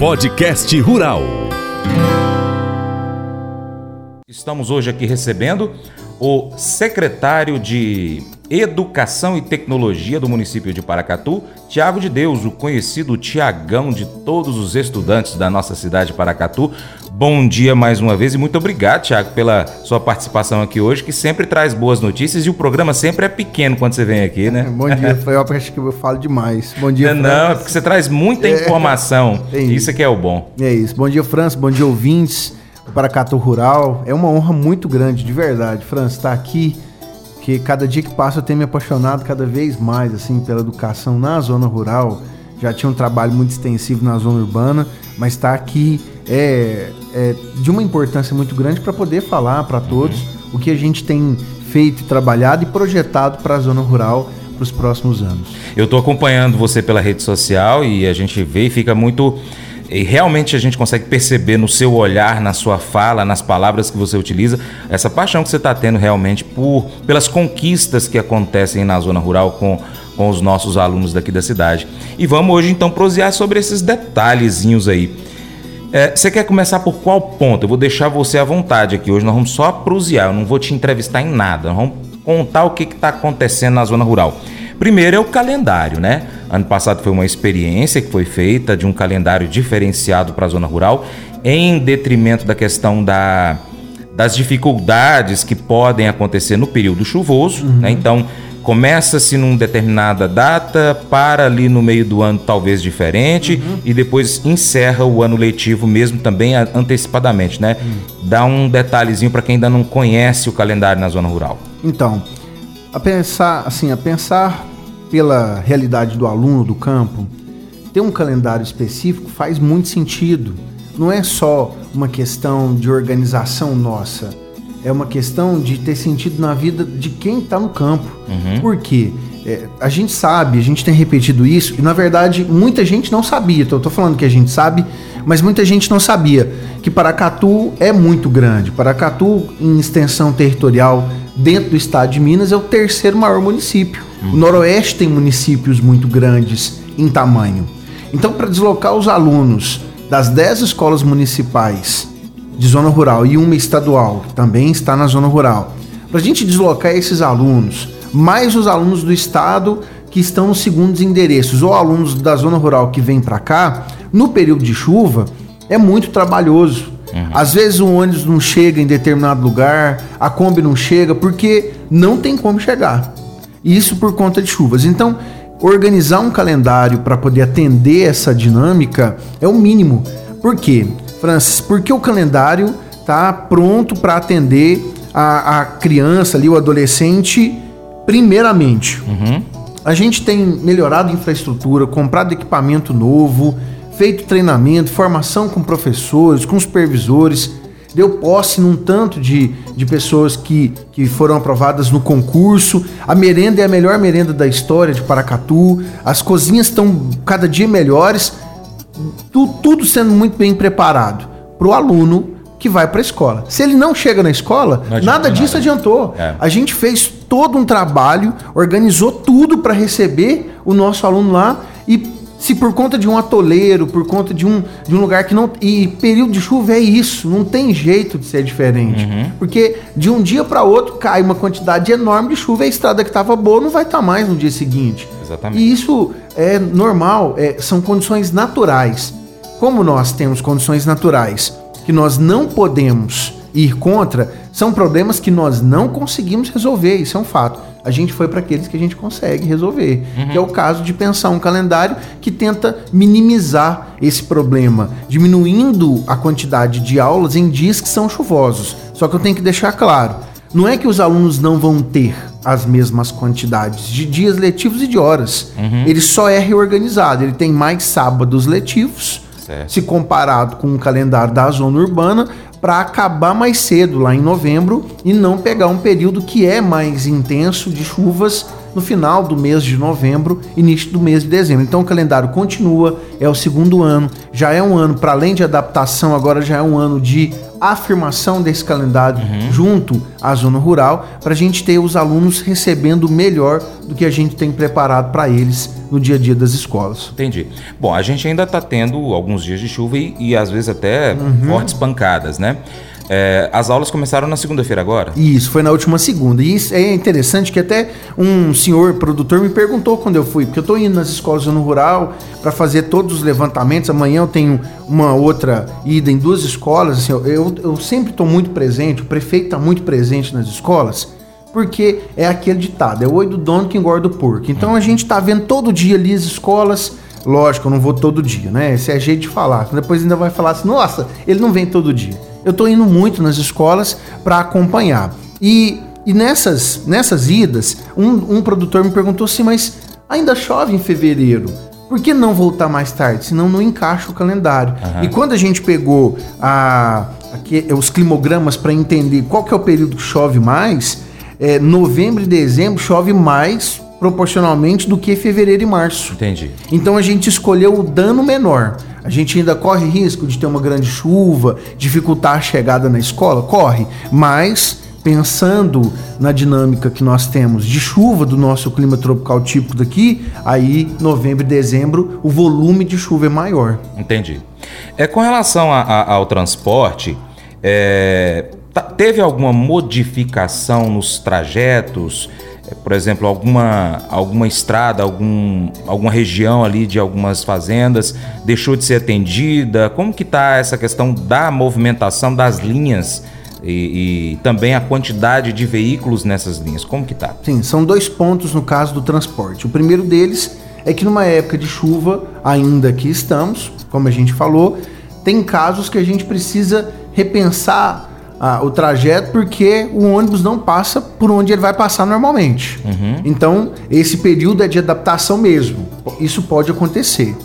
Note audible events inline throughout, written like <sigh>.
Podcast Rural. Estamos hoje aqui recebendo o secretário de Educação e Tecnologia do município de Paracatu, Tiago de Deus, o conhecido Tiagão de todos os estudantes da nossa cidade de Paracatu. Bom dia mais uma vez e muito obrigado, Tiago, pela sua participação aqui hoje, que sempre traz boas notícias e o programa sempre é pequeno quando você vem aqui, né? Bom dia, <laughs> foi eu acho que eu falo demais. Bom dia, Não, não é porque você traz muita É. informação. <laughs> É isso. isso. que é o bom. É isso. Bom dia, França. Bom dia, ouvintes do Paracatu Rural. É uma honra muito grande, de verdade, França, estar aqui. Que cada dia que passa eu tenho me apaixonado cada vez mais assim pela educação na zona rural. Já tinha um trabalho muito extensivo na zona urbana, mas estar aqui é, é de uma importância muito grande para poder falar para todos o que a gente tem feito, trabalhado e projetado para a zona rural para os próximos anos. Eu estou acompanhando você pela rede social e a gente vê e fica muito. E realmente a gente consegue perceber no seu olhar, na sua fala, nas palavras que você utiliza, essa paixão que você está tendo realmente por pelas conquistas que acontecem na zona rural com, com os nossos alunos daqui da cidade. E vamos hoje então prosear sobre esses detalhezinhos aí. É, você quer começar por qual ponto? Eu vou deixar você à vontade aqui. Hoje nós vamos só prosear, eu não vou te entrevistar em nada. Nós vamos contar o que está acontecendo na zona rural. Primeiro é o calendário, né? Ano passado foi uma experiência que foi feita de um calendário diferenciado para a zona rural, em detrimento da questão da, das dificuldades que podem acontecer no período chuvoso, né? Então, começa-se numa determinada data, para ali no meio do ano talvez diferente e depois encerra o ano letivo mesmo também antecipadamente, né? Dá um detalhezinho para quem ainda não conhece o calendário na zona rural. Então, a pensar, assim, a pensar pela realidade do aluno do campo, ter um calendário específico faz muito sentido. Não é só uma questão de organização nossa, é uma questão de ter sentido na vida de quem está no campo. Por quê? É, a gente sabe, a gente tem repetido isso, e na verdade muita gente não sabia. Então, eu tô falando que a gente sabe, mas muita gente não sabia que Paracatu é muito grande. Paracatu, em extensão territorial dentro do estado de Minas, é o terceiro maior município. O Noroeste tem municípios muito grandes em tamanho. Então, para deslocar os alunos das 10 escolas municipais de zona rural e uma estadual, que também está na zona rural, para a gente deslocar esses alunos, mais os alunos do estado que estão nos segundos endereços, ou alunos da zona rural que vêm para cá, no período de chuva, é muito trabalhoso. Às vezes o ônibus não chega em determinado lugar, a Kombi não chega, porque não tem como chegar. Isso por conta de chuvas. Então, organizar um calendário para poder atender essa dinâmica é o mínimo. Por quê, Francis? Porque o calendário tá pronto para atender a, a criança ali, o adolescente, primeiramente. A gente tem melhorado a infraestrutura, comprado equipamento novo, feito treinamento, formação com professores, com supervisores. Deu posse num tanto de, de pessoas que, que foram aprovadas no concurso. A merenda é a melhor merenda da história de Paracatu. As cozinhas estão cada dia melhores. Tu- tudo sendo muito bem preparado para o aluno que vai para a escola. Se ele não chega na escola, Não nada disso nada. adiantou. É. A gente fez todo um trabalho, organizou tudo para receber o nosso aluno lá se por conta de um atoleiro, por conta de um, de um lugar que não. E período de chuva é isso, não tem jeito de ser diferente. Uhum. Porque de um dia para outro cai uma quantidade enorme de chuva e a estrada que estava boa não vai estar mais no dia seguinte. Exatamente. E isso é normal, é, são condições naturais. Como nós temos condições naturais que nós não podemos ir contra, são problemas que nós não conseguimos resolver, isso é um fato. A gente foi para aqueles que a gente consegue resolver, que é o caso de pensar um calendário que tenta minimizar esse problema, diminuindo a quantidade de aulas em dias que são chuvosos. Só que eu tenho que deixar claro, não é que os alunos não vão ter as mesmas quantidades de dias letivos e de horas. Ele só é reorganizado, ele tem mais sábados letivos, Certo. se comparado com o calendário da zona urbana, para acabar mais cedo, lá em novembro, e não pegar um período que é mais intenso de chuvas no final do mês de novembro, início do mês de dezembro. Então o calendário continua, é o segundo ano, já é um ano, para além de adaptação, agora já é um ano de afirmação desse calendário uhum. junto à zona rural, para a gente ter os alunos recebendo melhor do que a gente tem preparado para eles no dia a dia das escolas. Entendi. Bom, a gente ainda está tendo alguns dias de chuva e, e às vezes até uhum. fortes pancadas, né? É, as aulas começaram na segunda-feira agora? Isso, foi na última segunda. E isso é interessante que até um senhor produtor me perguntou quando eu fui, porque eu estou indo nas escolas no rural para fazer todos os levantamentos. Amanhã eu tenho uma outra ida em duas escolas. Assim, eu, eu sempre estou muito presente, o prefeito está muito presente nas escolas, porque é aquele ditado: é o oi do dono que engorda o porco. Então a gente está vendo todo dia ali as escolas. Lógico, eu não vou todo dia, né? Esse é jeito de falar. Depois ainda vai falar assim: nossa, ele não vem todo dia eu estou indo muito nas escolas para acompanhar. E, e nessas, nessas idas, um, um produtor me perguntou assim, mas ainda chove em fevereiro. Por que não voltar mais tarde? Senão não encaixa o calendário. Uhum. E quando a gente pegou a, aqui, os climogramas para entender qual que é o período que chove mais, é, novembro e dezembro chove mais proporcionalmente do que fevereiro e março. Entendi. Então a gente escolheu o dano menor. A gente ainda corre risco de ter uma grande chuva, dificultar a chegada na escola? Corre. Mas pensando na dinâmica que nós temos de chuva do nosso clima tropical típico daqui, aí novembro e dezembro o volume de chuva é maior. Entendi. É com relação a, a, ao transporte, é, tá, teve alguma modificação nos trajetos? É, por exemplo, alguma, alguma estrada, algum, alguma região ali de algumas fazendas deixou de ser atendida? Como que está essa questão da movimentação das linhas e, e, também a quantidade de veículos nessas linhas? Como que está? Sim, são dois pontos no caso do transporte. O primeiro deles é que numa época de chuva, ainda que estamos, como a gente falou, tem casos que a gente precisa repensar ah, o trajeto porque o ônibus não passa por onde ele vai passar normalmente. Uhum. Então, esse período é de adaptação mesmo. Isso pode acontecer.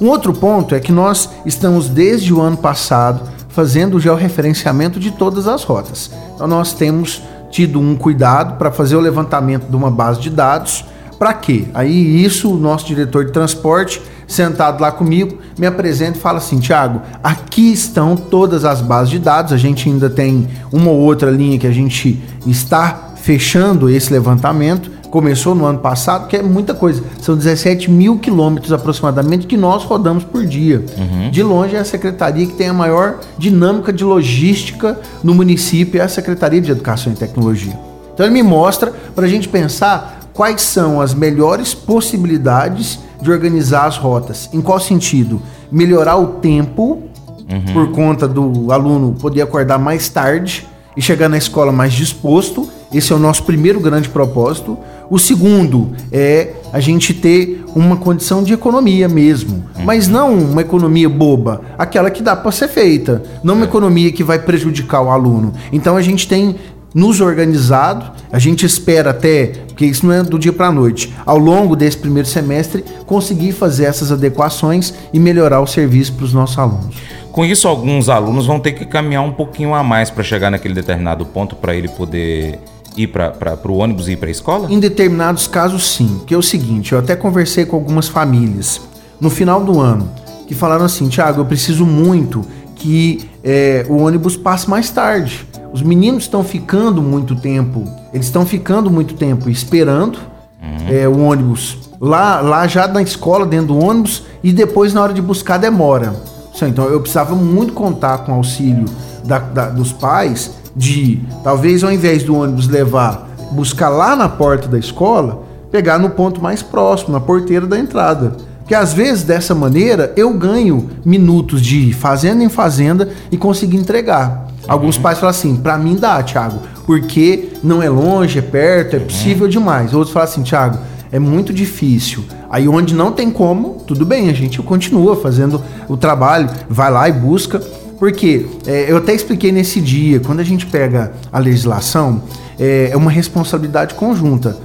Um outro ponto é que nós estamos desde o ano passado fazendo o georreferenciamento de todas as rotas. Então, nós temos tido um cuidado para fazer o levantamento de uma base de dados. Para quê? Aí, isso, o nosso diretor de transporte sentado lá comigo, me apresenta e fala assim: Tiago, aqui estão todas as bases de dados. A gente ainda tem uma ou outra linha que a gente está fechando esse levantamento. Começou no ano passado, que é muita coisa. São 17 mil quilômetros aproximadamente que nós rodamos por dia. Uhum. De longe é a secretaria que tem a maior dinâmica de logística no município, é a Secretaria de Educação e Tecnologia. Então ele me mostra para a gente pensar quais são as melhores possibilidades de organizar as rotas. Em qual sentido? Melhorar o tempo, uhum. por conta do aluno poder acordar mais tarde e chegar na escola mais disposto. Esse é o nosso primeiro grande propósito. O segundo é a gente ter uma condição de economia mesmo, uhum. mas não uma economia boba, aquela que dá para ser feita, não uma é. economia que vai prejudicar o aluno. Então a gente tem nos organizado. A gente espera até, porque isso não é do dia para a noite, ao longo desse primeiro semestre, conseguir fazer essas adequações e melhorar o serviço para os nossos alunos. Com isso, alguns alunos vão ter que caminhar um pouquinho a mais para chegar naquele determinado ponto para ele poder ir para o ônibus e ir para a escola? Em determinados casos, sim. Que é o seguinte, eu até conversei com algumas famílias no final do ano que falaram assim, Tiago, eu preciso muito que é, o ônibus passe mais tarde os meninos estão ficando muito tempo, eles estão ficando muito tempo esperando uhum. é, o ônibus lá, lá já na escola, dentro do ônibus, e depois na hora de buscar demora. Então eu precisava muito contar com o auxílio da, da, dos pais de talvez ao invés do ônibus levar, buscar lá na porta da escola, pegar no ponto mais próximo, na porteira da entrada. Porque às vezes dessa maneira eu ganho minutos de fazenda em fazenda e consigo entregar. Alguns pais falam assim, para mim dá, Thiago, porque não é longe, é perto, é possível demais. Outros falam assim, Thiago, é muito difícil. Aí onde não tem como, tudo bem, a gente continua fazendo o trabalho, vai lá e busca. Porque é, eu até expliquei nesse dia, quando a gente pega a legislação, é, é uma responsabilidade conjunta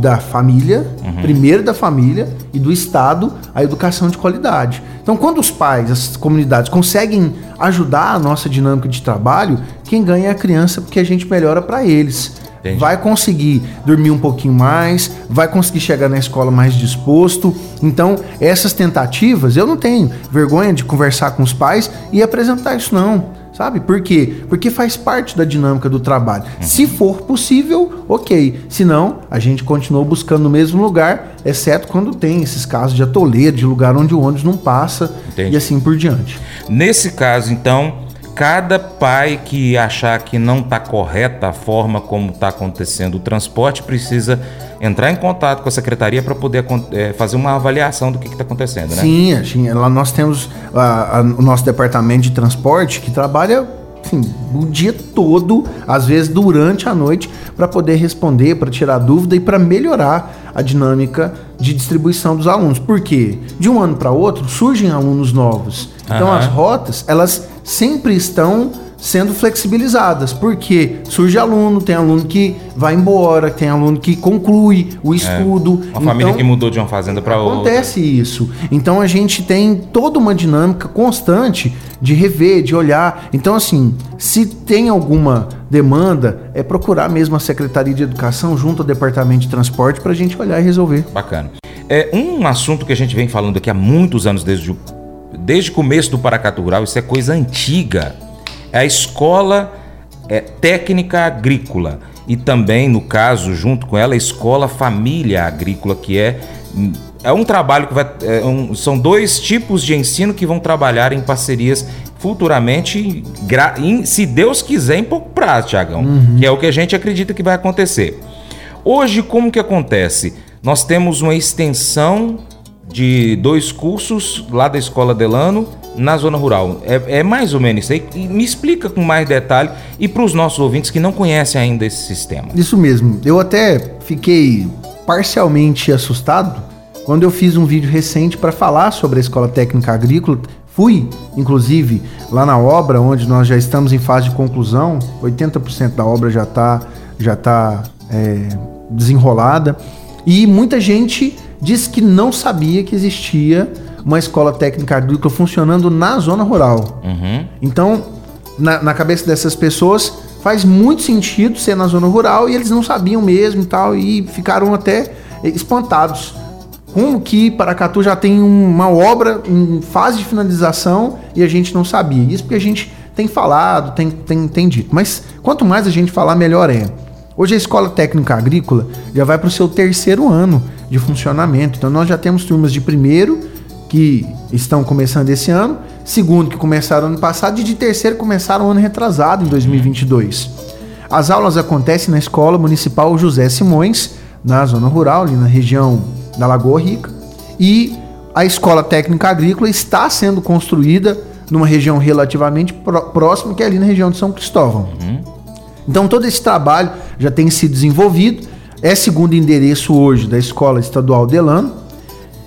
da família, uhum. primeiro da família, e do Estado, a educação de qualidade. Então, quando os pais, as comunidades conseguem ajudar a nossa dinâmica de trabalho, quem ganha é a criança, porque a gente melhora para eles. Entendi. Vai conseguir dormir um pouquinho mais, vai conseguir chegar na escola mais disposto. Então, essas tentativas, eu não tenho vergonha de conversar com os pais e apresentar isso, não Sabe? Por quê? Porque faz parte da dinâmica do trabalho. Uhum. Se for possível, ok. Se não, a gente continua buscando no mesmo lugar, exceto quando tem esses casos de atoleiro, de lugar onde o ônibus não passa Entendi. e assim por diante. Nesse caso, então, cada pai que achar que não está correta a forma como está acontecendo o transporte precisa entrar em contato com a secretaria para poder é, fazer uma avaliação do que está acontecendo, né? Sim, lá nós temos a, a, o nosso departamento de transporte que trabalha assim, o dia todo, às vezes durante a noite, para poder responder, para tirar dúvida e para melhorar a dinâmica de distribuição dos alunos. Por quê? De um ano para outro surgem alunos novos. Então uhum. as rotas, elas sempre estão sendo flexibilizadas, porque surge aluno, tem aluno que vai embora, tem aluno que conclui o é, estudo. É, uma então, família que mudou de uma fazenda para outra. Acontece isso. Então a gente tem toda uma dinâmica constante de rever, de olhar. Então assim, se tem alguma demanda, é procurar mesmo a Secretaria de Educação junto ao Departamento de Transporte para a gente olhar e resolver. Bacana. É um assunto que a gente vem falando aqui há muitos anos desde o desde o começo do Paracatu Rural, isso é coisa antiga a escola é, técnica agrícola e também, no caso, junto com ela, a escola família agrícola, que é, é um trabalho que vai. É um, são dois tipos de ensino que vão trabalhar em parcerias futuramente, em, se Deus quiser, em pouco prazo, Tiagão, uhum. que é o que a gente acredita que vai acontecer. Hoje, como que acontece? Nós temos uma extensão de dois cursos lá da Escola Delano na zona rural. É, é mais ou menos isso aí. E me explica com mais detalhe e para os nossos ouvintes que não conhecem ainda esse sistema. Isso mesmo. Eu até fiquei parcialmente assustado quando eu fiz um vídeo recente para falar sobre a Escola Técnica Agrícola. Fui, inclusive, lá na obra, onde nós já estamos em fase de conclusão, 80% da obra já está já tá, é, desenrolada. E muita gente disse que não sabia que existia uma escola técnica agrícola funcionando na zona rural. Uhum. Então, na, na, cabeça dessas pessoas, faz muito sentido ser na zona rural e eles não sabiam mesmo e tal, e ficaram até espantados. Como que Paracatu já tem uma obra em fase de finalização e a gente não sabia? Isso porque a gente tem falado, tem, tem, tem dito. Mas quanto mais a gente falar, melhor é. Hoje a Escola Técnica Agrícola já vai para o seu terceiro ano de funcionamento. Então nós já temos turmas de primeiro, que estão começando esse ano, segundo que começaram ano passado e de terceiro começaram ano retrasado em 2022. As aulas acontecem na Escola Municipal José Simões, na zona rural, ali na região da Lagoa Rica, e a Escola Técnica Agrícola está sendo construída numa região relativamente próxima, que é ali na região de São Cristóvão. Uhum. Então todo esse trabalho já tem sido desenvolvido, é segundo endereço hoje da Escola Estadual Delano,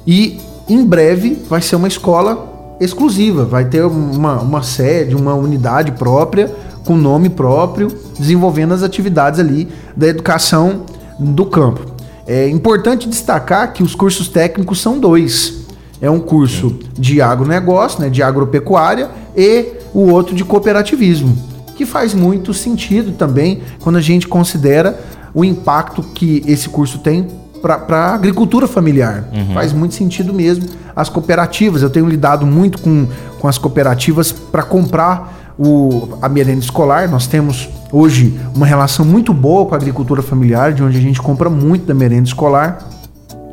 e em breve vai ser uma escola exclusiva, vai ter uma, uma sede, uma unidade própria, com nome próprio, desenvolvendo as atividades ali da educação do campo. É importante destacar que os cursos técnicos são dois. É um curso de agronegócio, né, de agropecuária, e o outro de cooperativismo, que faz muito sentido também quando a gente considera o impacto que esse curso tem para a agricultura familiar. Uhum. Faz muito sentido mesmo. As cooperativas, eu tenho lidado muito com, com as cooperativas para comprar o, a merenda escolar. Nós temos hoje uma relação muito boa com a agricultura familiar, de onde a gente compra muito da merenda escolar.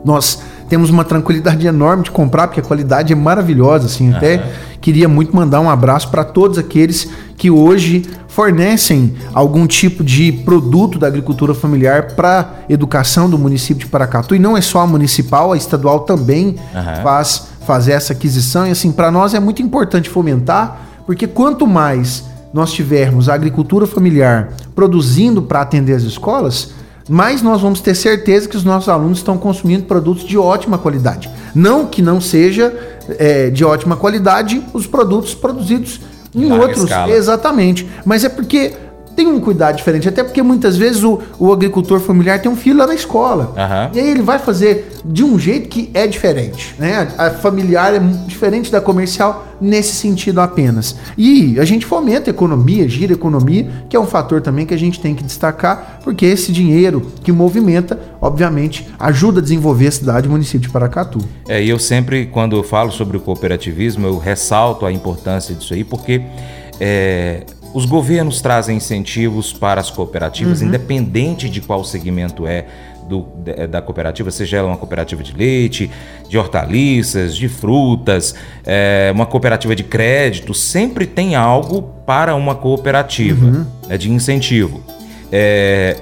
Nós temos uma tranquilidade enorme de comprar, porque a qualidade é maravilhosa. Assim, uhum. Até queria muito mandar um abraço para todos aqueles que hoje fornecem algum tipo de produto da agricultura familiar para educação do município de Paracatu. E não é só a municipal, a estadual também uhum. faz fazer essa aquisição. E assim, para nós é muito importante fomentar, porque quanto mais nós tivermos a agricultura familiar produzindo para atender as escolas, mais nós vamos ter certeza que os nossos alunos estão consumindo produtos de ótima qualidade. Não que não seja é, de ótima qualidade os produtos produzidos em outros. Escala. Exatamente. Mas é porque tem um cuidado diferente. Até porque muitas vezes o, o agricultor familiar tem um filho lá na escola. Uhum. E aí ele vai fazer de um jeito que é diferente. Né? A, familiar é diferente da comercial nesse sentido apenas. E a gente fomenta a economia, gira a economia, que é um fator também que a gente tem que destacar, porque esse dinheiro que movimenta, obviamente, ajuda a desenvolver a cidade e o município de Paracatu. É, e eu sempre, quando eu falo sobre o cooperativismo, eu ressalto a importância disso aí, porque é, os governos trazem incentivos para as cooperativas, uhum. independente de qual segmento é do, da cooperativa, seja ela uma cooperativa de leite, de hortaliças, de frutas, é, uma cooperativa de crédito, sempre tem algo para uma cooperativa uhum. né, de incentivo. É,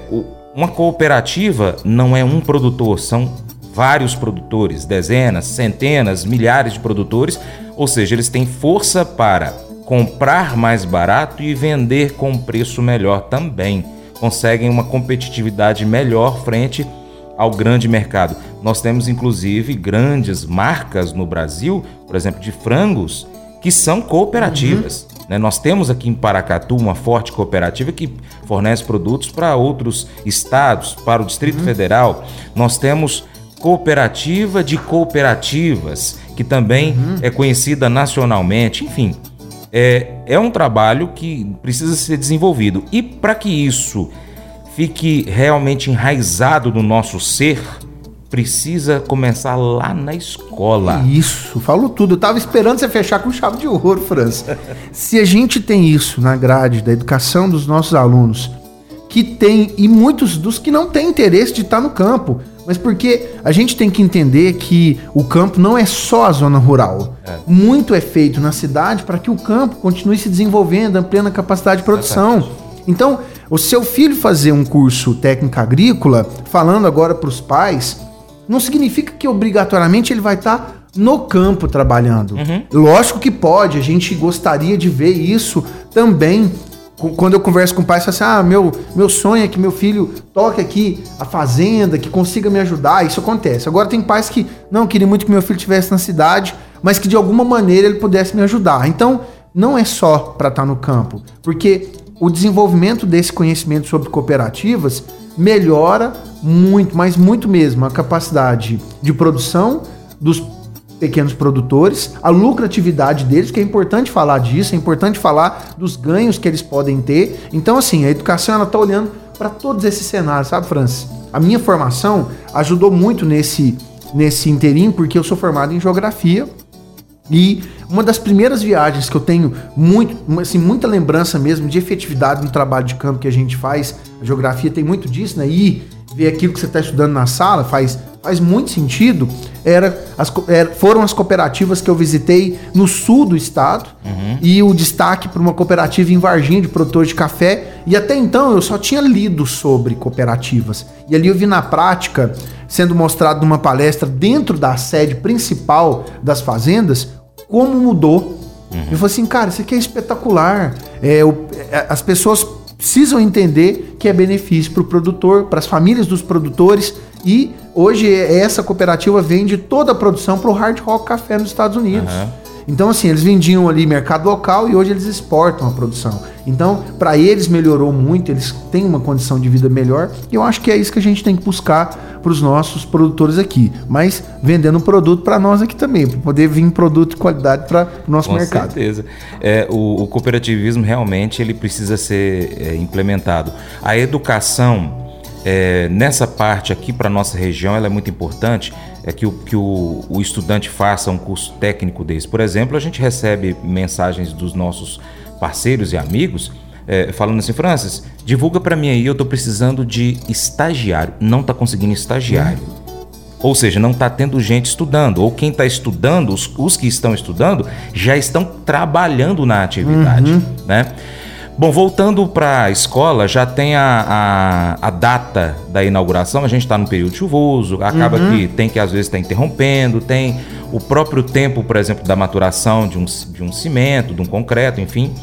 uma cooperativa não é um produtor, são vários produtores, dezenas, centenas, milhares de produtores, ou seja, eles têm força para comprar mais barato e vender com preço melhor também. Conseguem uma competitividade melhor frente ao grande mercado. Nós temos inclusive grandes marcas no Brasil, por exemplo, de frangos, que são cooperativas. Uhum. Né? Nós temos aqui em Paracatu uma forte cooperativa que fornece produtos para outros estados, para o Distrito uhum. Federal. Nós temos cooperativa de cooperativas, que também uhum. é conhecida nacionalmente. Enfim, é, é um trabalho que precisa ser desenvolvido. E para que isso fique realmente enraizado no nosso ser, precisa começar lá na escola. Isso, falou tudo. Eu tava esperando você fechar com chave de ouro, França. Se a gente tem isso na grade da educação dos nossos alunos, que tem, e muitos dos que não têm interesse de estar no campo, mas porque a gente tem que entender que o campo não é só a zona rural. É. Muito é feito na cidade para que o campo continue se desenvolvendo, ampliando a capacidade de produção. Exatamente. Então, o seu filho fazer um curso técnico agrícola, falando agora para os pais, não significa que obrigatoriamente ele vai estar tá no campo trabalhando. Uhum. Lógico que pode, a gente gostaria de ver isso também quando eu converso com o pai, assim, ah, meu, meu sonho é que meu filho toque aqui a fazenda, que consiga me ajudar. Isso acontece. Agora tem pais que não queria muito que meu filho estivesse na cidade, mas que de alguma maneira ele pudesse me ajudar. Então, não é só para estar tá no campo, porque o desenvolvimento desse conhecimento sobre cooperativas melhora muito, mas muito mesmo, a capacidade de produção dos pequenos produtores, a lucratividade deles, que é importante falar disso, é importante falar dos ganhos que eles podem ter. Então, assim, a educação ela está olhando para todos esses cenários, sabe, Francis? A minha formação ajudou muito nesse nesse interim, porque eu sou formado em geografia e uma das primeiras viagens que eu tenho muito, assim, muita lembrança mesmo de efetividade no trabalho de campo que a gente faz, a geografia tem muito disso, né? Ver aquilo que você está estudando na sala faz, faz muito sentido. Era, as, era, foram as cooperativas que eu visitei no sul do estado uhum. e o destaque para uma cooperativa em Varginha de produtores de café. E até então eu só tinha lido sobre cooperativas. E ali eu vi na prática, sendo mostrado numa palestra dentro da sede principal das fazendas, como mudou. Uhum. Eu falei assim, cara, isso aqui é espetacular. É, o, é, as pessoas precisam entender que é benefício para o produtor, para as famílias dos produtores e hoje essa cooperativa vende toda a produção para o Hard Rock Café nos Estados Unidos. Uhum. Então, assim, eles vendiam ali mercado local e hoje eles exportam a produção. Então, para eles melhorou muito, eles têm uma condição de vida melhor e eu acho que é isso que a gente tem que buscar para os nossos produtores aqui. Mas vendendo produto para nós aqui também, para poder vir produto de qualidade para o nosso Com mercado. Com certeza. É, o, o, cooperativismo realmente ele precisa ser é, implementado. A educação é, nessa parte aqui para nossa região ela é muito importante é que, o, que o, o, estudante faça um curso técnico desse. Por exemplo, a gente recebe mensagens dos nossos parceiros e amigos é, falando assim, Francis, divulga para mim aí, eu estou precisando de estagiário. Não está conseguindo estagiário. Ou seja, não está tendo gente estudando. Ou quem está estudando, os, os, que estão estudando, já estão trabalhando na atividade. Uhum. Né? Bom, voltando para a escola, já tem a, a, a, data da inauguração, a gente está no período chuvoso, acaba uhum. que tem que às vezes estar tá interrompendo, tem o próprio tempo, por exemplo, da maturação de um, de um cimento, de um concreto, enfim.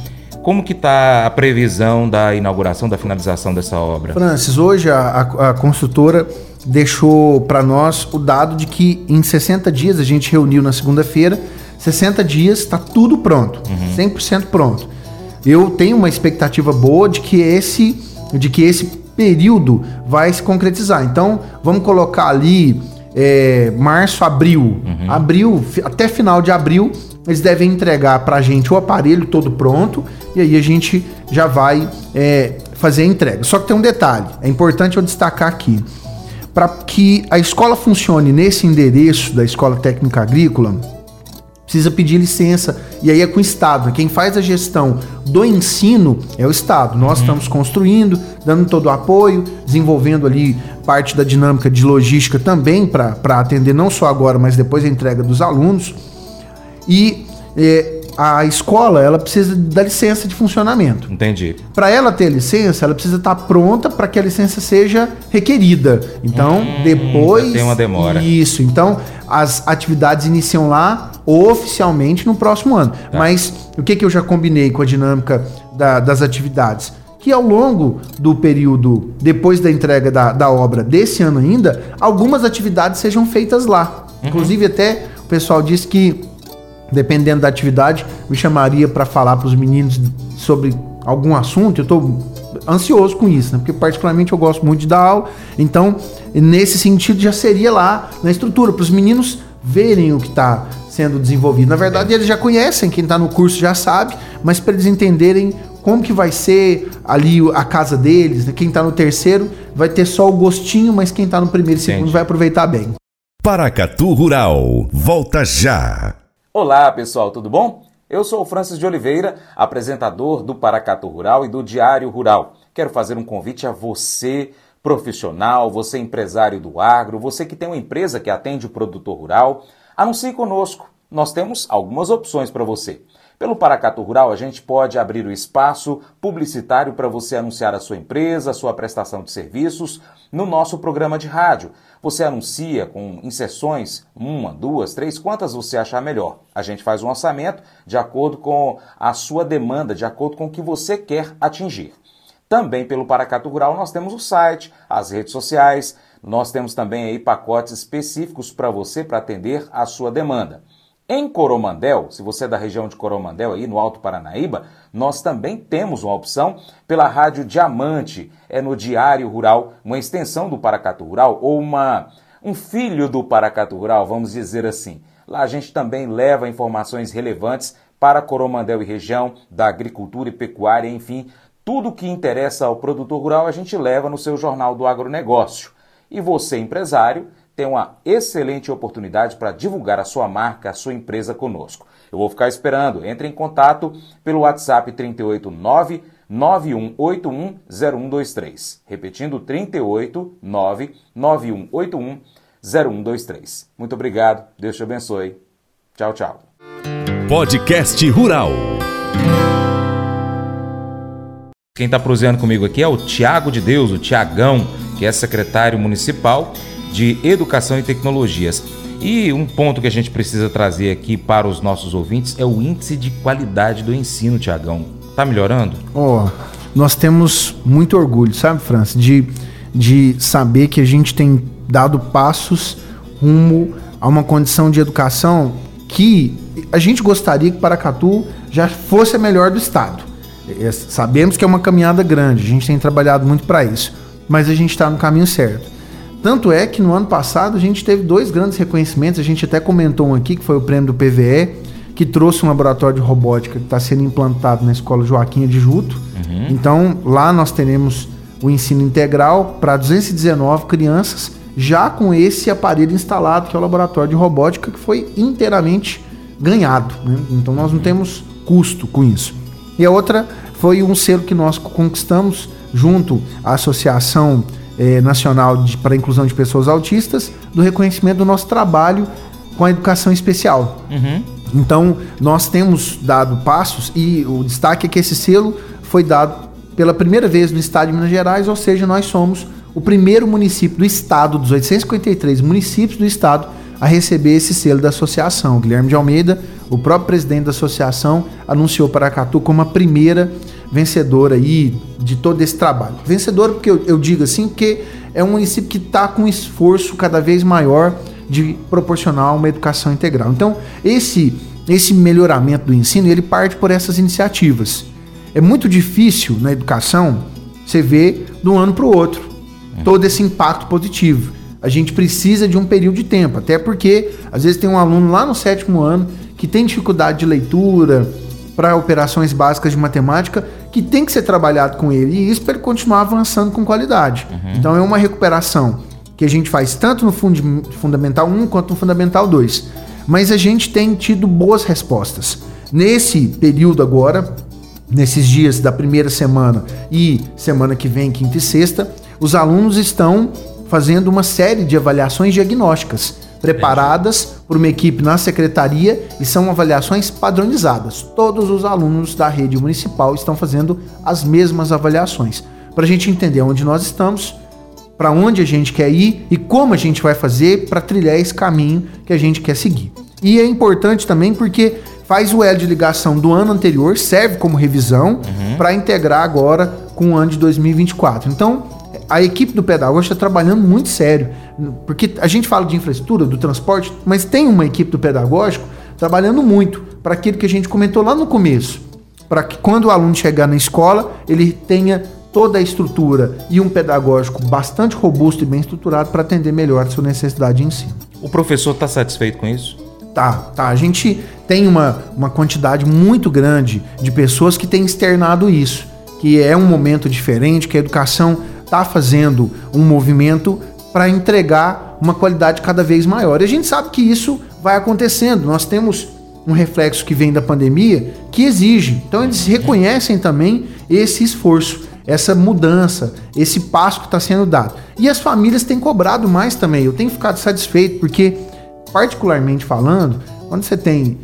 Como que está a previsão da inauguração, da finalização dessa obra? Francis, hoje a, a, construtora deixou para nós o dado de que em 60 dias, a gente reuniu na segunda-feira, 60 dias está tudo pronto, uhum. 100% pronto eu tenho uma expectativa boa de que esse, de que esse período vai se concretizar. Então, vamos colocar ali é, março, abril. Uhum. Abril, até final de abril, eles devem entregar para a gente o aparelho todo pronto e aí a gente já vai é, fazer a entrega. Só que tem um detalhe, é importante eu destacar aqui. Para que a escola funcione nesse endereço da Escola Técnica Agrícola, precisa pedir licença. E aí é com o Estado. Quem faz a gestão do ensino é o Estado. Nós uhum. estamos construindo, dando todo o apoio, desenvolvendo ali parte da dinâmica de logística também para atender não só agora, mas depois a entrega dos alunos. E é, a escola ela precisa da licença de funcionamento. Entendi. Para ela ter licença, ela precisa estar tá pronta para que a licença seja requerida. Então, hum, depois tem uma demora. Isso. Então, as atividades iniciam lá oficialmente no próximo ano. Tá. Mas o que, que eu já combinei com a dinâmica da, das atividades? Que ao longo do período depois da entrega da, da obra desse ano ainda, algumas atividades sejam feitas lá. Uhum. Inclusive, até o pessoal disse que dependendo da atividade, me chamaria para falar para os meninos sobre algum assunto. Eu estou ansioso com isso, né? porque particularmente eu gosto muito de dar aula. Então, nesse sentido, já seria lá na estrutura para os meninos verem o que está sendo desenvolvido. Na verdade, eles já conhecem, quem está no curso já sabe, mas para eles entenderem como que vai ser ali a casa deles, né? quem está no terceiro vai ter só o gostinho, mas quem está no primeiro e segundo vai aproveitar bem. Paracatu Rural, volta já. Olá pessoal, tudo bom? Eu sou o Francis de Oliveira, apresentador do Paracatu Rural e do Diário Rural. Quero fazer um convite a você, profissional, você empresário do agro, você que tem uma empresa que atende o produtor rural, anuncie conosco. Nós temos algumas opções para você. Pelo Paracato Rural, a gente pode abrir o espaço publicitário para você anunciar a sua empresa, a sua prestação de serviços no nosso programa de rádio. Você anuncia com inserções, uma, duas, três, quantas você achar melhor. A gente faz um orçamento de acordo com a sua demanda, de acordo com o que você quer atingir. Também pelo Paracato Rural nós temos o site, as redes sociais, nós temos também aí pacotes específicos para você para atender a sua demanda. Em Coromandel, se você é da região de Coromandel, aí no Alto Paranaíba, nós também temos uma opção pela Rádio Diamante, é no Diário Rural, uma extensão do Paracatu Rural ou uma, um filho do Paracatu Rural, vamos dizer assim. Lá a gente também leva informações relevantes para Coromandel e região, da agricultura e pecuária, enfim, tudo que interessa ao produtor rural a gente leva no seu Jornal do Agronegócio. E você, empresário, tem uma excelente oportunidade para divulgar a sua marca, a sua empresa conosco. Eu vou ficar esperando. Entre em contato pelo WhatsApp 389 9181 0123. Repetindo 389 9181 0123. Muito obrigado. Deus te abençoe. Tchau, tchau. Podcast Rural. Quem está prosseando comigo aqui é o Tiago de Deus, o Tiagão, que é secretário municipal de Educação e Tecnologias. E um ponto que a gente precisa trazer aqui para os nossos ouvintes é o índice de qualidade do ensino, Tiagão. Tá melhorando? Ó, oh, nós temos muito orgulho, sabe, França, de, de saber que a gente tem dado passos rumo a uma condição de educação que a gente gostaria que Paracatu já fosse a melhor do estado. É, sabemos que é uma caminhada grande, a gente tem trabalhado muito para isso, mas a gente está no caminho certo. Tanto é que no ano passado a gente teve dois grandes reconhecimentos, a gente até comentou um aqui, que foi o prêmio do PVE, que trouxe um laboratório de robótica que está sendo implantado na Escola Joaquim de Juto. Uhum. Então, lá nós teremos o ensino integral para 219 crianças, já com esse aparelho instalado, que é o laboratório de robótica, que foi inteiramente ganhado. Né? Então, nós não temos custo com isso. E a outra foi um selo que nós conquistamos junto à Associação é, Nacional para a Inclusão de Pessoas Autistas, do reconhecimento do nosso trabalho com a educação especial. Uhum. Então, nós temos dado passos e o destaque é que esse selo foi dado pela primeira vez no estado de Minas Gerais, ou seja, nós somos o primeiro município do estado, dos 853 municípios do estado, a receber esse selo da associação. Guilherme de Almeida, o próprio presidente da associação, anunciou para Paracatu como a primeira vencedora aí de todo esse trabalho. Vencedora porque eu, eu digo assim, porque é um município que está com um esforço cada vez maior de proporcionar uma educação integral. Então, esse esse melhoramento do ensino, ele parte por essas iniciativas. É muito difícil na educação você ver de um ano para o outro todo esse impacto positivo. A gente precisa de um período de tempo, até porque às vezes tem um aluno lá no sétimo ano que tem dificuldade de leitura, para operações básicas de matemática que tem que ser trabalhado com ele e isso para ele continuar avançando com qualidade. Uhum. Então é uma recuperação que a gente faz tanto no fund Fundamental 1 quanto no Fundamental 2. mas a gente tem tido boas respostas. Nesse período agora, nesses dias da primeira semana e semana que vem, quinta e sexta, os alunos estão fazendo uma série de avaliações diagnósticas preparadas por uma equipe na secretaria e são avaliações padronizadas. Todos os alunos da rede municipal estão fazendo as mesmas avaliações para a gente entender onde nós estamos, para onde a gente quer ir e como a gente vai fazer para trilhar esse caminho que a gente quer seguir. E é importante também porque faz o elo de ligação do ano anterior, serve como revisão uhum. para integrar agora com o ano de 2024. Então, a equipe do pedagógico está trabalhando muito sério, porque a gente fala de infraestrutura, do transporte, mas tem uma equipe do pedagógico trabalhando muito para aquilo que a gente comentou lá no começo, para que quando o aluno chegar na escola, ele tenha toda a estrutura e um pedagógico bastante robusto e bem estruturado para atender melhor a sua necessidade de ensino. O professor está satisfeito com isso? Tá, tá. A gente tem uma, uma quantidade muito grande de pessoas que têm externado isso, que é um momento diferente, que a educação está fazendo um movimento para entregar uma qualidade cada vez maior. E a gente sabe que isso vai acontecendo. Nós temos um reflexo que vem da pandemia que exige. Então eles reconhecem também esse esforço, essa mudança, esse passo que está sendo dado. E as famílias têm cobrado mais também. Eu tenho ficado satisfeito porque, particularmente falando, quando você tem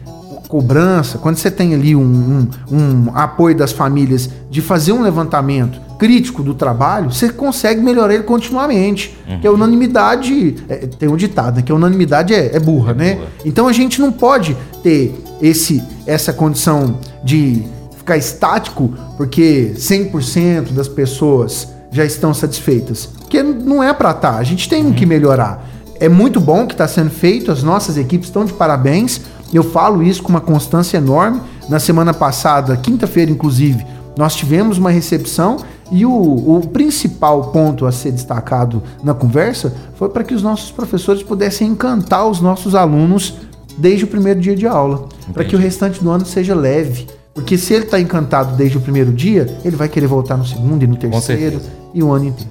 cobrança, quando você tem ali um, um, um apoio das famílias de fazer um levantamento crítico do trabalho, você consegue melhorar ele continuamente. Uhum. Que a unanimidade. É, tem um ditado, né? Que a unanimidade é, é burra, é né? Burra. Então a gente não pode ter esse, essa condição de ficar estático porque 100% das pessoas já estão satisfeitas. Porque não é para estar. Tá. A gente tem uhum. que melhorar. É muito bom que está sendo feito, as nossas equipes estão de parabéns. Eu falo isso com uma constância enorme. Na semana passada, quinta-feira, inclusive, nós tivemos uma recepção e o, o, principal ponto a ser destacado na conversa foi para que os nossos professores pudessem encantar os nossos alunos desde o primeiro dia de aula, para que o restante do ano seja leve. Porque se ele está encantado desde o primeiro dia, ele vai querer voltar no segundo e no terceiro e o ano inteiro.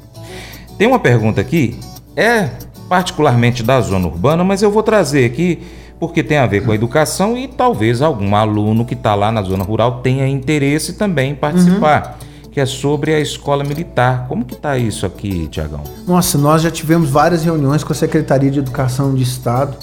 Tem uma pergunta aqui, é particularmente da zona urbana, mas eu vou trazer aqui porque tem a ver com a educação e talvez algum aluno que está lá na zona rural tenha interesse também em participar. Uhum. Que é sobre a escola militar. Como que está isso aqui, Tiagão? Nossa, nós já tivemos várias reuniões com a Secretaria de Educação de Estado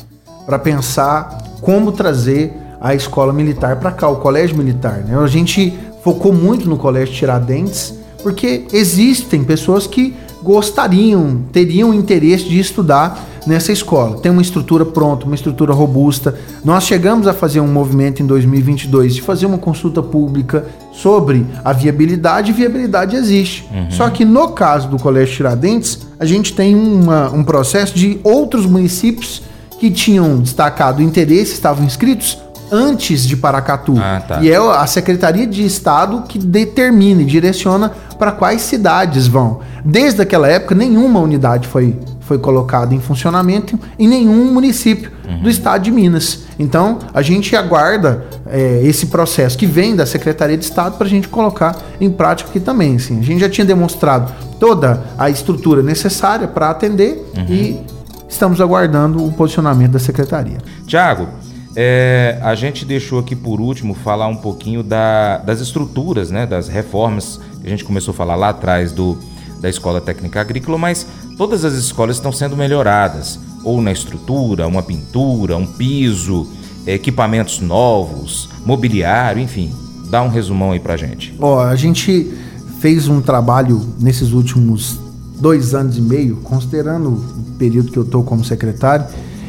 para pensar como trazer a escola militar para cá, o colégio militar. Né? A gente focou muito no colégio Tiradentes, porque existem pessoas que gostariam, teriam interesse de estudar nessa escola. Tem uma estrutura pronta, uma estrutura robusta. Nós chegamos a fazer um movimento em 2022 de fazer uma consulta pública sobre a viabilidade, e viabilidade existe. Uhum. Só que no caso do Colégio Tiradentes, a gente tem uma, um processo de outros municípios que tinham destacado interesse, estavam inscritos antes de Paracatu. Ah, tá. E é a Secretaria de Estado que determina e direciona para quais cidades vão. Desde aquela época, nenhuma unidade foi foi colocado em funcionamento em nenhum município uhum. do estado de Minas. Então, a gente aguarda é, esse processo que vem da Secretaria de Estado para a gente colocar em prática aqui também. Assim. A gente já tinha demonstrado toda a estrutura necessária para atender uhum. e estamos aguardando o posicionamento da Secretaria. Tiago, é, a gente deixou aqui por último falar um pouquinho da, das estruturas, né, das reformas que a gente começou a falar lá atrás do, da Escola Técnica Agrícola, mas todas as escolas estão sendo melhoradas, ou na estrutura, uma pintura, um piso, equipamentos novos, mobiliário, enfim. Dá um resumão aí pra gente. Ó, a gente fez um trabalho nesses últimos dois anos e meio, considerando o período que eu estou como secretário,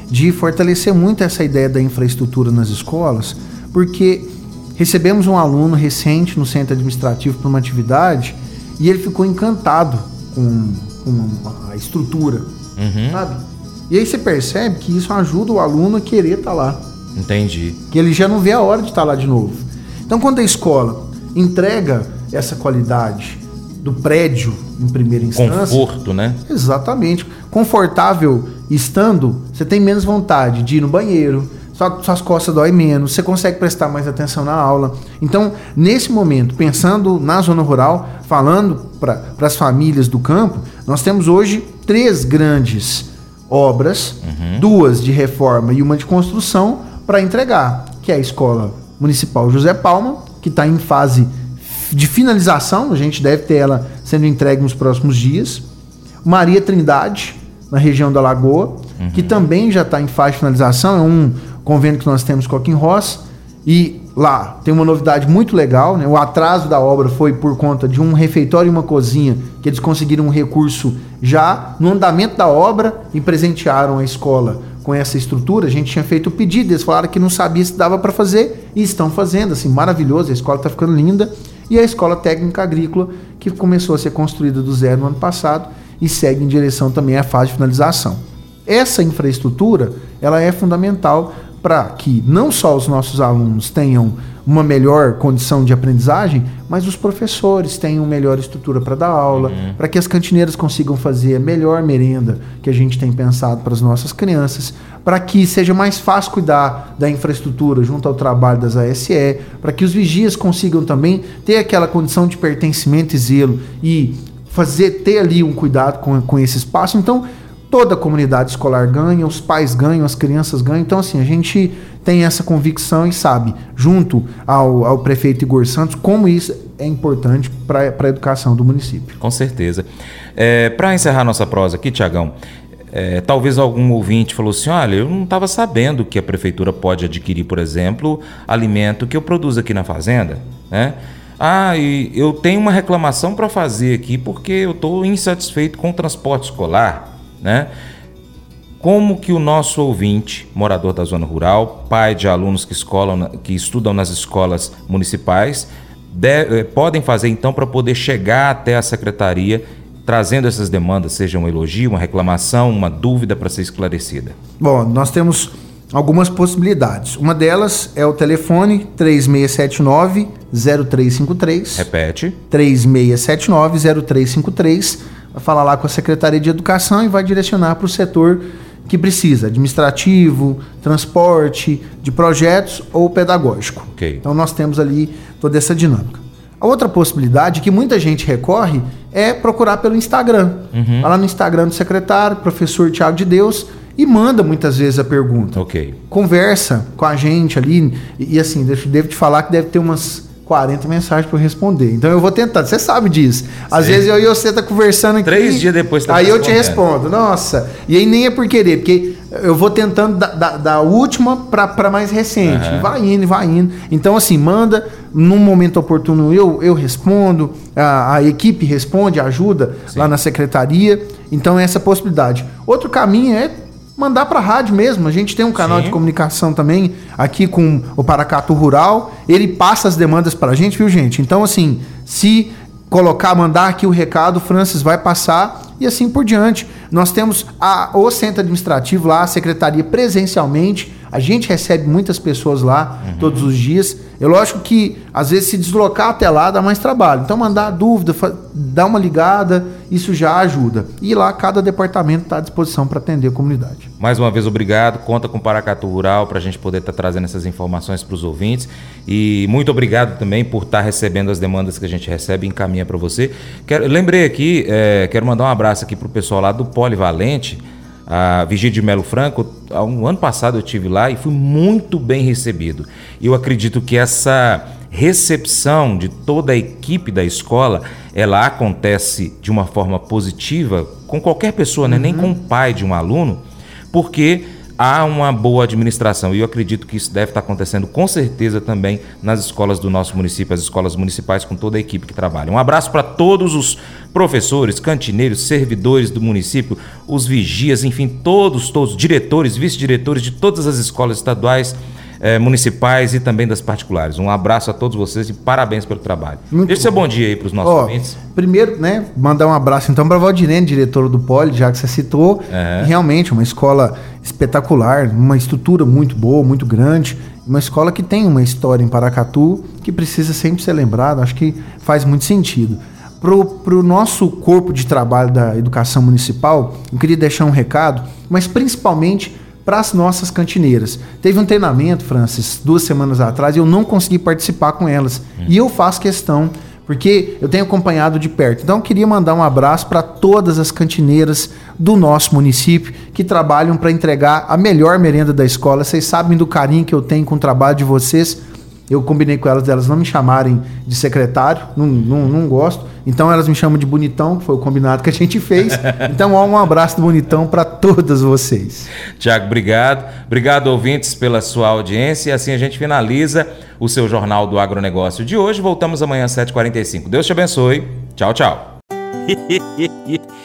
de fortalecer muito essa ideia da infraestrutura nas escolas, porque recebemos um aluno recente no centro administrativo para uma atividade e ele ficou encantado com com a estrutura, uhum. sabe? E aí você percebe que isso ajuda o aluno a querer estar tá lá. Entendi. Que ele já não vê a hora de estar tá lá de novo. Então, quando a escola entrega essa qualidade do prédio em primeira instância. Conforto, né? Exatamente. Confortável estando, você tem menos vontade de ir no banheiro, sua, suas costas doem menos, você consegue prestar mais atenção na aula. Então, nesse momento, pensando na zona rural, falando para as famílias do campo, nós temos hoje três grandes obras, duas de reforma e uma de construção para entregar, que é a Escola Municipal José Palma, que está em fase de finalização, a gente deve ter ela sendo entregue nos próximos dias. Maria Trindade, na região da Lagoa, que também já está em fase de finalização, é um convênio que nós temos com a. E lá tem uma novidade muito legal, né? O atraso da obra foi por conta de um refeitório e uma cozinha que eles conseguiram um recurso já no andamento da obra e presentearam a escola com essa estrutura. A gente tinha feito o pedido, eles falaram que não sabia se dava para fazer e estão fazendo, assim, maravilhoso. A escola está ficando linda. E a escola técnica agrícola que começou a ser construída do zero no ano passado e segue em direção também à fase de finalização. Essa infraestrutura, ela é fundamental para que não só os nossos alunos tenham uma melhor condição de aprendizagem, mas os professores tenham melhor estrutura para dar aula, uhum. para que as cantineiras consigam fazer a melhor merenda que a gente tem pensado para as nossas crianças, para que seja mais fácil cuidar da infraestrutura junto ao trabalho das ASE, para que os vigias consigam também ter aquela condição de pertencimento e zelo e fazer ter ali um cuidado com, com esse espaço. Então, toda a comunidade escolar ganha, os pais ganham, as crianças ganham. Então, assim, a gente tem essa convicção e sabe, junto ao, ao prefeito Igor Santos, como isso é importante para a educação do município. Com certeza. É, para encerrar nossa prosa aqui, Tiagão, é, talvez algum ouvinte falou assim: olha, eu não estava sabendo que a prefeitura pode adquirir, por exemplo, alimento que eu produzo aqui na fazenda, né? Ah, e eu tenho uma reclamação para fazer aqui porque eu estou insatisfeito com o transporte escolar né? Como que o nosso ouvinte, morador da zona rural, pai de alunos que, escolam, que estudam nas escolas municipais, de, eh, podem fazer então para poder chegar até a secretaria trazendo essas demandas, seja um elogio, uma reclamação, uma dúvida para ser esclarecida? Bom, nós temos algumas possibilidades. Uma delas é o telefone 3679 0353. Repete. 3679 0353 vai falar lá com a Secretaria de Educação e vai direcionar para o setor que precisa, administrativo, transporte, de projetos ou pedagógico. Okay. Então nós temos ali toda essa dinâmica. A outra possibilidade que muita gente recorre é procurar pelo Instagram. Uhum. Vai lá no Instagram do secretário, professor Tiago de Deus, e manda muitas vezes a pergunta. Ok. Conversa com a gente ali. E, e assim, devo te falar que deve ter umas 40 mensagens para eu responder. Então eu vou tentar. Você sabe disso. Às Sim. vezes eu e você tá conversando aqui. Três dias depois tá Aí eu te respondo. Nossa. E aí nem é por querer, porque eu vou tentando da, da, da última para mais recente. Uhum. Vai indo, vai indo. Então, assim, manda. Num momento oportuno eu, eu respondo, a, a equipe responde, ajuda Sim. lá na secretaria. Então, essa possibilidade. Outro caminho é mandar para a rádio mesmo. A gente tem um canal Sim. de comunicação também aqui com o Paracato Rural. Ele passa as demandas para a gente, viu, gente? Então, assim, se colocar, mandar aqui o recado, o Francis vai passar e assim por diante. Nós temos a, o centro administrativo lá, a secretaria presencialmente. A gente recebe muitas pessoas lá uhum. todos os dias. É lógico que às vezes se deslocar até lá dá mais trabalho. Então mandar dúvida, dar uma ligada, isso já ajuda. E lá cada departamento está à disposição para atender a comunidade. Mais uma vez obrigado. Conta com o Paracatu Rural para a gente poder estar tá trazendo essas informações para os ouvintes. E muito obrigado também por estar tá recebendo as demandas que a gente recebe e encaminha para você. Quero, lembrei aqui, é, quero mandar um abraço aqui para o pessoal lá do Polivalente a Vigília de Melo Franco, há um ano passado eu tive lá e fui muito bem recebido. Eu acredito que essa recepção de toda a equipe da escola, ela acontece de uma forma positiva com qualquer pessoa, né? nem com o pai de um aluno, porque há uma boa administração. E eu acredito que isso deve estar acontecendo com certeza também nas escolas do nosso município, as escolas municipais, com toda a equipe que trabalha. Um abraço para todos os professores, cantineiros, servidores do município, os vigias, enfim, todos, todos, diretores, vice-diretores de todas as escolas estaduais eh, municipais e também das particulares. Um abraço a todos vocês e parabéns pelo trabalho. Muito Deixa seu bom dia aí para os nossos Ó, ouvintes. Primeiro, né, mandar um abraço então para a Valdirene, diretora do Poli, já que você citou. É. Realmente, uma escola espetacular, uma estrutura muito boa, muito grande. Uma escola que tem uma história em Paracatu que precisa sempre ser lembrada, acho que faz muito sentido. Para o nosso corpo de trabalho da educação municipal, eu queria deixar um recado, mas principalmente para as nossas cantineiras. Teve um treinamento, Francis, duas semanas atrás, e eu não consegui participar com elas. Hum. E eu faço questão porque eu tenho acompanhado de perto. Então eu queria mandar um abraço para todas as cantineiras do nosso município que trabalham para entregar a melhor merenda da escola. Vocês sabem do carinho que eu tenho com o trabalho de vocês. Eu combinei com elas delas não me chamarem de secretário, não, não, não gosto. Então elas me chamam de bonitão, foi o combinado que a gente fez. <laughs> Então, ó, um abraço do bonitão para todas vocês. Tiago, obrigado. Obrigado, ouvintes, pela sua audiência. E assim a gente finaliza o seu Jornal do Agronegócio de hoje. Voltamos amanhã às 7h45. Deus te abençoe. Tchau, tchau. <laughs>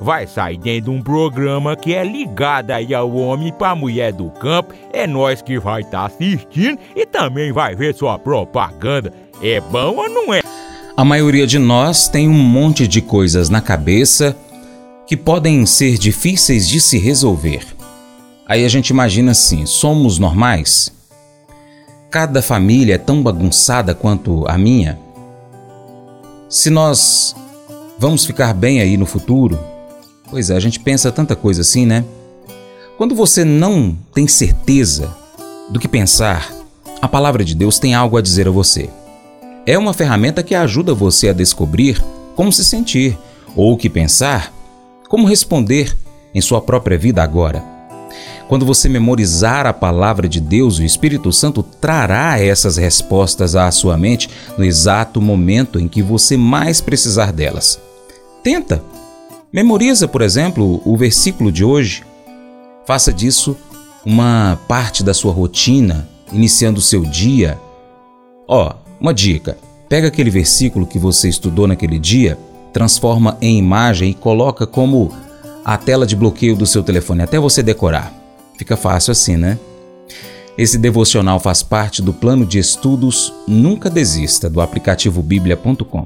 vai sair dentro de um programa que é ligado aí ao homem para mulher do campo. É nós que vai estar tá assistindo e também vai ver sua propaganda. É bom ou não é? A maioria de nós tem um monte de coisas na cabeça que podem ser difíceis de se resolver. Aí a gente imagina assim: somos normais? Cada família é tão bagunçada quanto a minha? Se nós vamos ficar bem aí no futuro? Pois é, a gente pensa tanta coisa assim, né? Quando você não tem certeza do que pensar, a palavra de Deus tem algo a dizer a você. É uma ferramenta que ajuda você a descobrir como se sentir ou o que pensar como responder em sua própria vida agora? Quando você memorizar a palavra de Deus, o Espírito Santo trará essas respostas à sua mente no exato momento em que você mais precisar delas. Tenta. Memoriza, por exemplo, o versículo de hoje. Faça disso uma parte da sua rotina, iniciando o seu dia. Ó, oh, uma dica: pega aquele versículo que você estudou naquele dia transforma em imagem e coloca como a tela de bloqueio do seu telefone até você decorar. Fica fácil assim, né? Esse devocional faz parte do plano de estudos Nunca Desista do aplicativo bíblia.com.